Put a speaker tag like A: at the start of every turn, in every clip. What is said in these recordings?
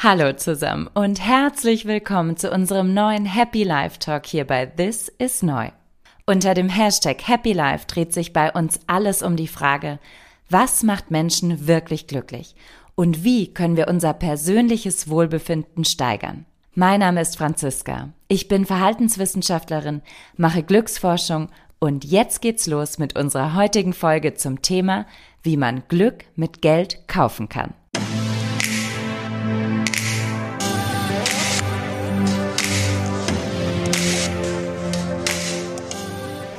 A: Hallo zusammen und herzlich willkommen zu unserem neuen Happy Life Talk hier bei This is Neu. Unter dem Hashtag Happy Life dreht sich bei uns alles um die Frage, was macht Menschen wirklich glücklich und wie können wir unser persönliches Wohlbefinden steigern. Mein Name ist Franziska. Ich bin Verhaltenswissenschaftlerin, mache Glücksforschung und jetzt geht's los mit unserer heutigen Folge zum Thema, wie man Glück mit Geld kaufen kann.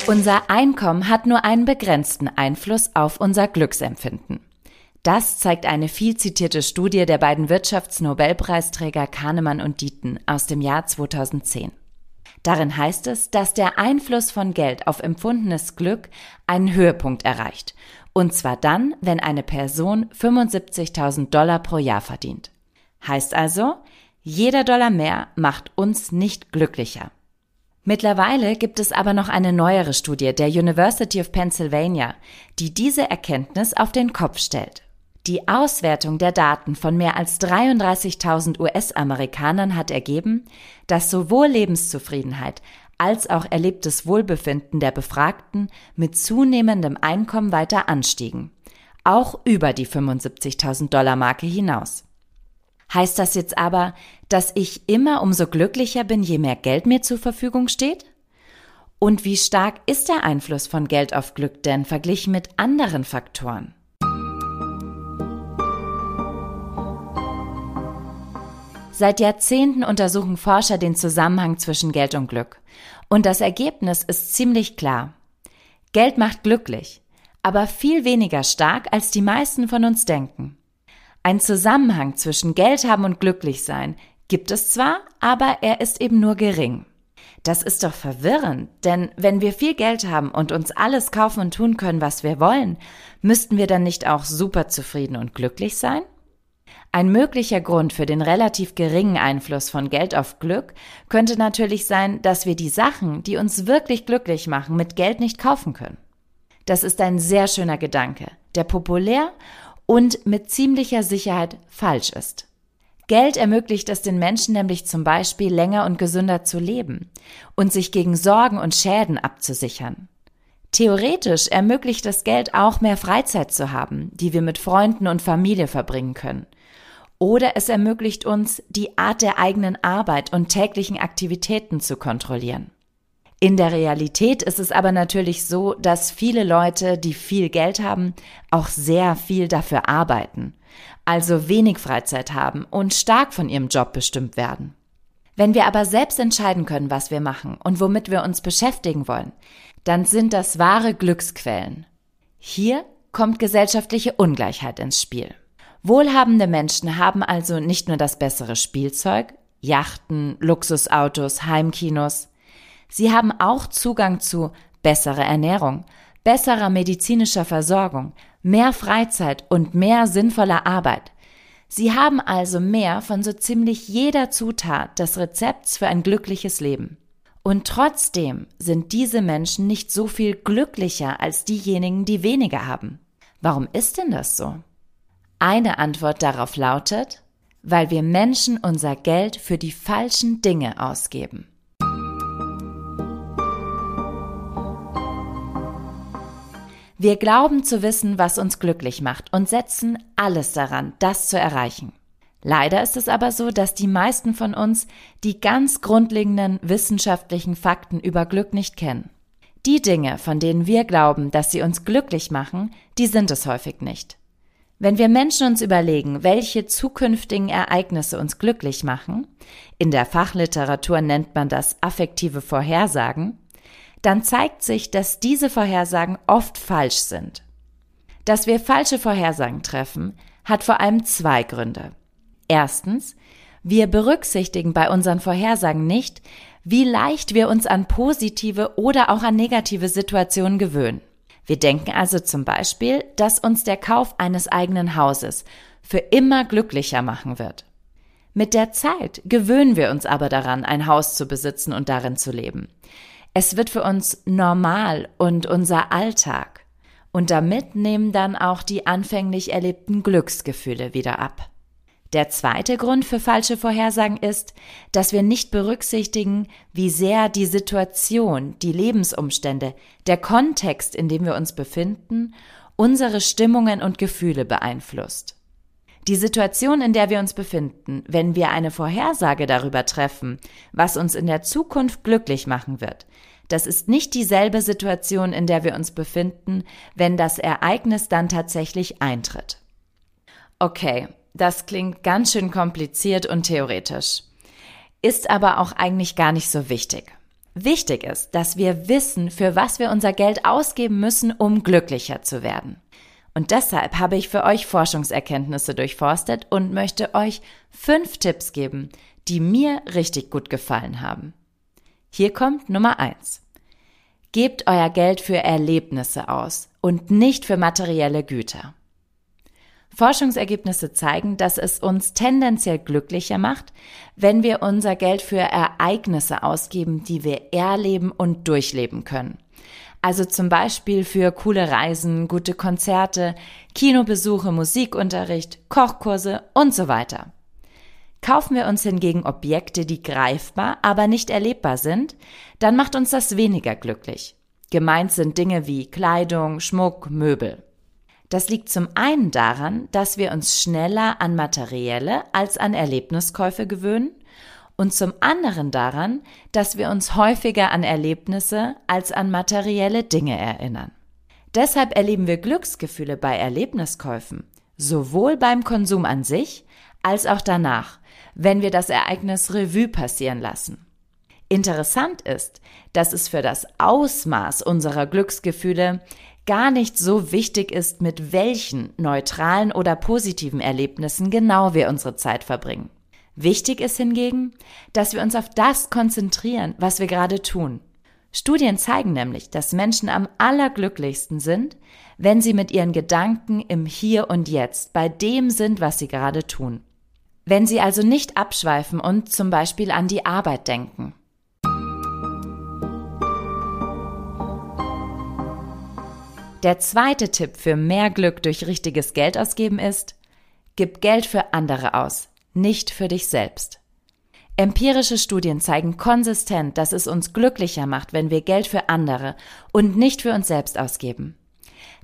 A: Unser Einkommen hat nur einen begrenzten Einfluss auf unser Glücksempfinden. Das zeigt eine viel zitierte Studie der beiden Wirtschaftsnobelpreisträger Kahnemann und Dieten aus dem Jahr 2010. Darin heißt es, dass der Einfluss von Geld auf empfundenes Glück einen Höhepunkt erreicht. Und zwar dann, wenn eine Person 75.000 Dollar pro Jahr verdient. Heißt also, jeder Dollar mehr macht uns nicht glücklicher. Mittlerweile gibt es aber noch eine neuere Studie der University of Pennsylvania, die diese Erkenntnis auf den Kopf stellt. Die Auswertung der Daten von mehr als 33.000 US-Amerikanern hat ergeben, dass sowohl Lebenszufriedenheit als auch erlebtes Wohlbefinden der Befragten mit zunehmendem Einkommen weiter anstiegen, auch über die 75.000 Dollar Marke hinaus. Heißt das jetzt aber, dass ich immer umso glücklicher bin, je mehr Geld mir zur Verfügung steht? Und wie stark ist der Einfluss von Geld auf Glück denn verglichen mit anderen Faktoren? Seit Jahrzehnten untersuchen Forscher den Zusammenhang zwischen Geld und Glück. Und das Ergebnis ist ziemlich klar. Geld macht glücklich, aber viel weniger stark, als die meisten von uns denken. Ein Zusammenhang zwischen Geld haben und glücklich sein gibt es zwar, aber er ist eben nur gering. Das ist doch verwirrend, denn wenn wir viel Geld haben und uns alles kaufen und tun können, was wir wollen, müssten wir dann nicht auch super zufrieden und glücklich sein? Ein möglicher Grund für den relativ geringen Einfluss von Geld auf Glück könnte natürlich sein, dass wir die Sachen, die uns wirklich glücklich machen, mit Geld nicht kaufen können. Das ist ein sehr schöner Gedanke, der populär und mit ziemlicher Sicherheit falsch ist. Geld ermöglicht es den Menschen nämlich zum Beispiel länger und gesünder zu leben und sich gegen Sorgen und Schäden abzusichern. Theoretisch ermöglicht das Geld auch mehr Freizeit zu haben, die wir mit Freunden und Familie verbringen können. Oder es ermöglicht uns, die Art der eigenen Arbeit und täglichen Aktivitäten zu kontrollieren. In der Realität ist es aber natürlich so, dass viele Leute, die viel Geld haben, auch sehr viel dafür arbeiten, also wenig Freizeit haben und stark von ihrem Job bestimmt werden. Wenn wir aber selbst entscheiden können, was wir machen und womit wir uns beschäftigen wollen, dann sind das wahre Glücksquellen. Hier kommt gesellschaftliche Ungleichheit ins Spiel. Wohlhabende Menschen haben also nicht nur das bessere Spielzeug, Yachten, Luxusautos, Heimkinos, Sie haben auch Zugang zu besserer Ernährung, besserer medizinischer Versorgung, mehr Freizeit und mehr sinnvoller Arbeit. Sie haben also mehr von so ziemlich jeder Zutat des Rezepts für ein glückliches Leben. Und trotzdem sind diese Menschen nicht so viel glücklicher als diejenigen, die weniger haben. Warum ist denn das so? Eine Antwort darauf lautet, weil wir Menschen unser Geld für die falschen Dinge ausgeben. Wir glauben zu wissen, was uns glücklich macht und setzen alles daran, das zu erreichen. Leider ist es aber so, dass die meisten von uns die ganz grundlegenden wissenschaftlichen Fakten über Glück nicht kennen. Die Dinge, von denen wir glauben, dass sie uns glücklich machen, die sind es häufig nicht. Wenn wir Menschen uns überlegen, welche zukünftigen Ereignisse uns glücklich machen, in der Fachliteratur nennt man das affektive Vorhersagen, dann zeigt sich, dass diese Vorhersagen oft falsch sind. Dass wir falsche Vorhersagen treffen, hat vor allem zwei Gründe. Erstens, wir berücksichtigen bei unseren Vorhersagen nicht, wie leicht wir uns an positive oder auch an negative Situationen gewöhnen. Wir denken also zum Beispiel, dass uns der Kauf eines eigenen Hauses für immer glücklicher machen wird. Mit der Zeit gewöhnen wir uns aber daran, ein Haus zu besitzen und darin zu leben. Es wird für uns normal und unser Alltag. Und damit nehmen dann auch die anfänglich erlebten Glücksgefühle wieder ab. Der zweite Grund für falsche Vorhersagen ist, dass wir nicht berücksichtigen, wie sehr die Situation, die Lebensumstände, der Kontext, in dem wir uns befinden, unsere Stimmungen und Gefühle beeinflusst. Die Situation, in der wir uns befinden, wenn wir eine Vorhersage darüber treffen, was uns in der Zukunft glücklich machen wird, das ist nicht dieselbe Situation, in der wir uns befinden, wenn das Ereignis dann tatsächlich eintritt. Okay, das klingt ganz schön kompliziert und theoretisch. Ist aber auch eigentlich gar nicht so wichtig. Wichtig ist, dass wir wissen, für was wir unser Geld ausgeben müssen, um glücklicher zu werden. Und deshalb habe ich für euch Forschungserkenntnisse durchforstet und möchte euch fünf Tipps geben, die mir richtig gut gefallen haben. Hier kommt Nummer eins: Gebt euer Geld für Erlebnisse aus und nicht für materielle Güter. Forschungsergebnisse zeigen, dass es uns tendenziell glücklicher macht, wenn wir unser Geld für Ereignisse ausgeben, die wir erleben und durchleben können. Also zum Beispiel für coole Reisen, gute Konzerte, Kinobesuche, Musikunterricht, Kochkurse und so weiter. Kaufen wir uns hingegen Objekte, die greifbar, aber nicht erlebbar sind, dann macht uns das weniger glücklich. Gemeint sind Dinge wie Kleidung, Schmuck, Möbel. Das liegt zum einen daran, dass wir uns schneller an materielle als an Erlebniskäufe gewöhnen und zum anderen daran, dass wir uns häufiger an Erlebnisse als an materielle Dinge erinnern. Deshalb erleben wir Glücksgefühle bei Erlebniskäufen, sowohl beim Konsum an sich als auch danach, wenn wir das Ereignis Revue passieren lassen. Interessant ist, dass es für das Ausmaß unserer Glücksgefühle gar nicht so wichtig ist, mit welchen neutralen oder positiven Erlebnissen genau wir unsere Zeit verbringen. Wichtig ist hingegen, dass wir uns auf das konzentrieren, was wir gerade tun. Studien zeigen nämlich, dass Menschen am allerglücklichsten sind, wenn sie mit ihren Gedanken im Hier und Jetzt bei dem sind, was sie gerade tun. Wenn sie also nicht abschweifen und zum Beispiel an die Arbeit denken. Der zweite Tipp für mehr Glück durch richtiges Geld ausgeben ist, gib Geld für andere aus, nicht für dich selbst. Empirische Studien zeigen konsistent, dass es uns glücklicher macht, wenn wir Geld für andere und nicht für uns selbst ausgeben.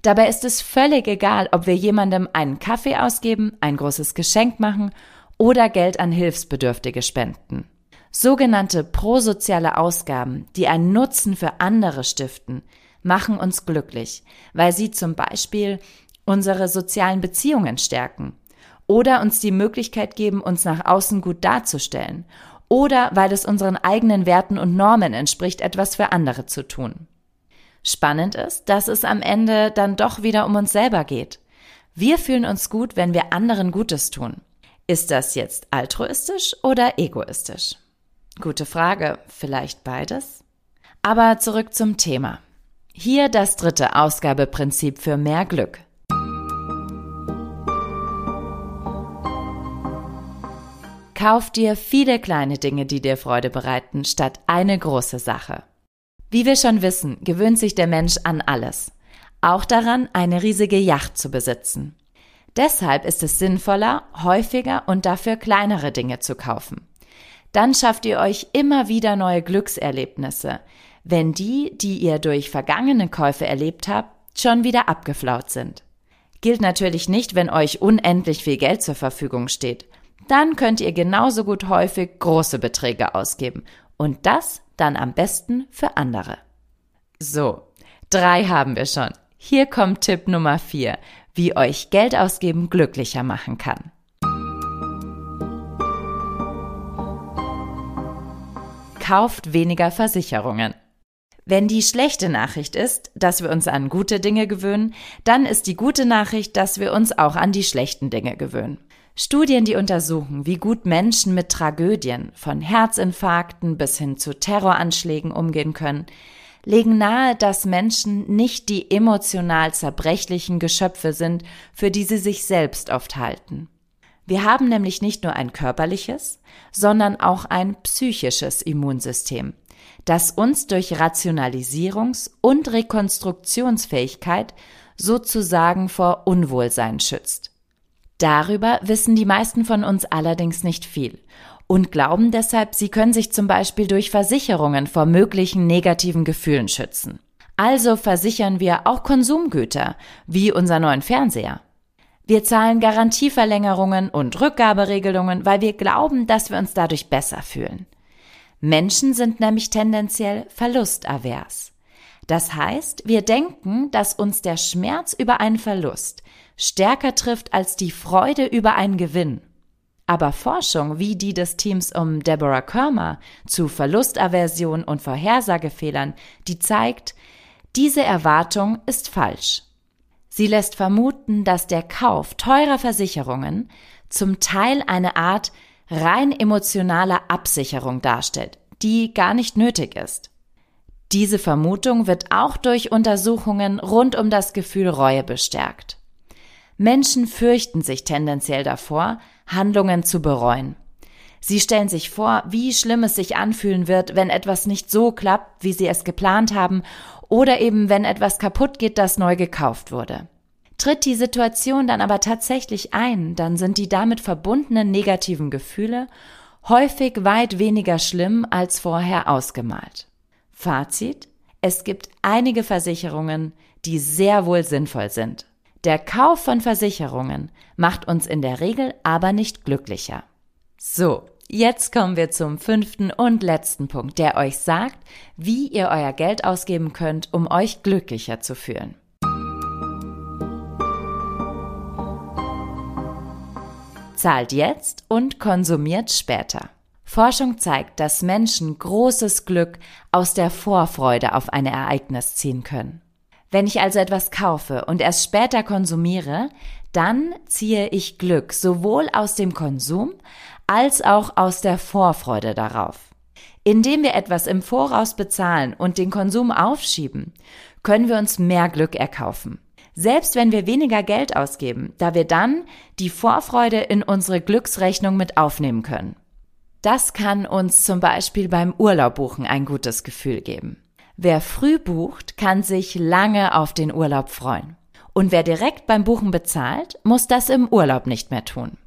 A: Dabei ist es völlig egal, ob wir jemandem einen Kaffee ausgeben, ein großes Geschenk machen oder Geld an Hilfsbedürftige spenden. Sogenannte prosoziale Ausgaben, die einen Nutzen für andere stiften, machen uns glücklich, weil sie zum Beispiel unsere sozialen Beziehungen stärken oder uns die Möglichkeit geben, uns nach außen gut darzustellen oder weil es unseren eigenen Werten und Normen entspricht, etwas für andere zu tun. Spannend ist, dass es am Ende dann doch wieder um uns selber geht. Wir fühlen uns gut, wenn wir anderen Gutes tun. Ist das jetzt altruistisch oder egoistisch? Gute Frage, vielleicht beides? Aber zurück zum Thema. Hier das dritte Ausgabeprinzip für mehr Glück. Kauf dir viele kleine Dinge, die dir Freude bereiten, statt eine große Sache. Wie wir schon wissen, gewöhnt sich der Mensch an alles. Auch daran, eine riesige Yacht zu besitzen. Deshalb ist es sinnvoller, häufiger und dafür kleinere Dinge zu kaufen. Dann schafft ihr euch immer wieder neue Glückserlebnisse, wenn die, die ihr durch vergangene Käufe erlebt habt, schon wieder abgeflaut sind. Gilt natürlich nicht, wenn euch unendlich viel Geld zur Verfügung steht. Dann könnt ihr genauso gut häufig große Beträge ausgeben. Und das dann am besten für andere. So, drei haben wir schon. Hier kommt Tipp Nummer vier, wie euch Geld ausgeben glücklicher machen kann. Kauft weniger Versicherungen. Wenn die schlechte Nachricht ist, dass wir uns an gute Dinge gewöhnen, dann ist die gute Nachricht, dass wir uns auch an die schlechten Dinge gewöhnen. Studien, die untersuchen, wie gut Menschen mit Tragödien, von Herzinfarkten bis hin zu Terroranschlägen umgehen können, legen nahe, dass Menschen nicht die emotional zerbrechlichen Geschöpfe sind, für die sie sich selbst oft halten. Wir haben nämlich nicht nur ein körperliches, sondern auch ein psychisches Immunsystem das uns durch Rationalisierungs- und Rekonstruktionsfähigkeit sozusagen vor Unwohlsein schützt. Darüber wissen die meisten von uns allerdings nicht viel und glauben deshalb, sie können sich zum Beispiel durch Versicherungen vor möglichen negativen Gefühlen schützen. Also versichern wir auch Konsumgüter, wie unser neuen Fernseher. Wir zahlen Garantieverlängerungen und Rückgaberegelungen, weil wir glauben, dass wir uns dadurch besser fühlen. Menschen sind nämlich tendenziell verlustavers. Das heißt, wir denken, dass uns der Schmerz über einen Verlust stärker trifft als die Freude über einen Gewinn. Aber Forschung wie die des Teams um Deborah Körmer zu Verlustaversion und Vorhersagefehlern, die zeigt, diese Erwartung ist falsch. Sie lässt vermuten, dass der Kauf teurer Versicherungen zum Teil eine Art rein emotionaler Absicherung darstellt, die gar nicht nötig ist. Diese Vermutung wird auch durch Untersuchungen rund um das Gefühl Reue bestärkt. Menschen fürchten sich tendenziell davor, Handlungen zu bereuen. Sie stellen sich vor, wie schlimm es sich anfühlen wird, wenn etwas nicht so klappt, wie sie es geplant haben oder eben wenn etwas kaputt geht, das neu gekauft wurde. Tritt die Situation dann aber tatsächlich ein, dann sind die damit verbundenen negativen Gefühle häufig weit weniger schlimm als vorher ausgemalt. Fazit? Es gibt einige Versicherungen, die sehr wohl sinnvoll sind. Der Kauf von Versicherungen macht uns in der Regel aber nicht glücklicher. So, Jetzt kommen wir zum fünften und letzten Punkt, der euch sagt, wie ihr euer Geld ausgeben könnt, um euch glücklicher zu fühlen. Zahlt jetzt und konsumiert später. Forschung zeigt, dass Menschen großes Glück aus der Vorfreude auf ein Ereignis ziehen können. Wenn ich also etwas kaufe und erst später konsumiere, dann ziehe ich Glück sowohl aus dem Konsum als auch aus der Vorfreude darauf. Indem wir etwas im Voraus bezahlen und den Konsum aufschieben, können wir uns mehr Glück erkaufen. Selbst wenn wir weniger Geld ausgeben, da wir dann die Vorfreude in unsere Glücksrechnung mit aufnehmen können. Das kann uns zum Beispiel beim Urlaub buchen ein gutes Gefühl geben. Wer früh bucht, kann sich lange auf den Urlaub freuen. Und wer direkt beim Buchen bezahlt, muss das im Urlaub nicht mehr tun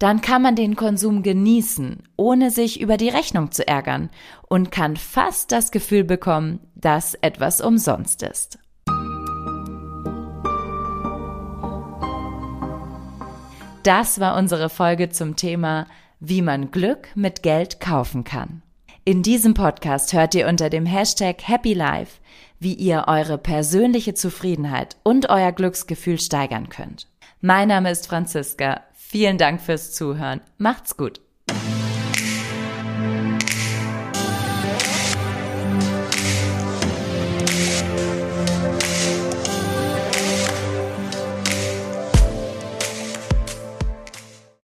A: dann kann man den Konsum genießen, ohne sich über die Rechnung zu ärgern und kann fast das Gefühl bekommen, dass etwas umsonst ist. Das war unsere Folge zum Thema, wie man Glück mit Geld kaufen kann. In diesem Podcast hört ihr unter dem Hashtag Happy Life, wie ihr eure persönliche Zufriedenheit und euer Glücksgefühl steigern könnt. Mein Name ist Franziska. Vielen Dank fürs Zuhören. Macht's gut.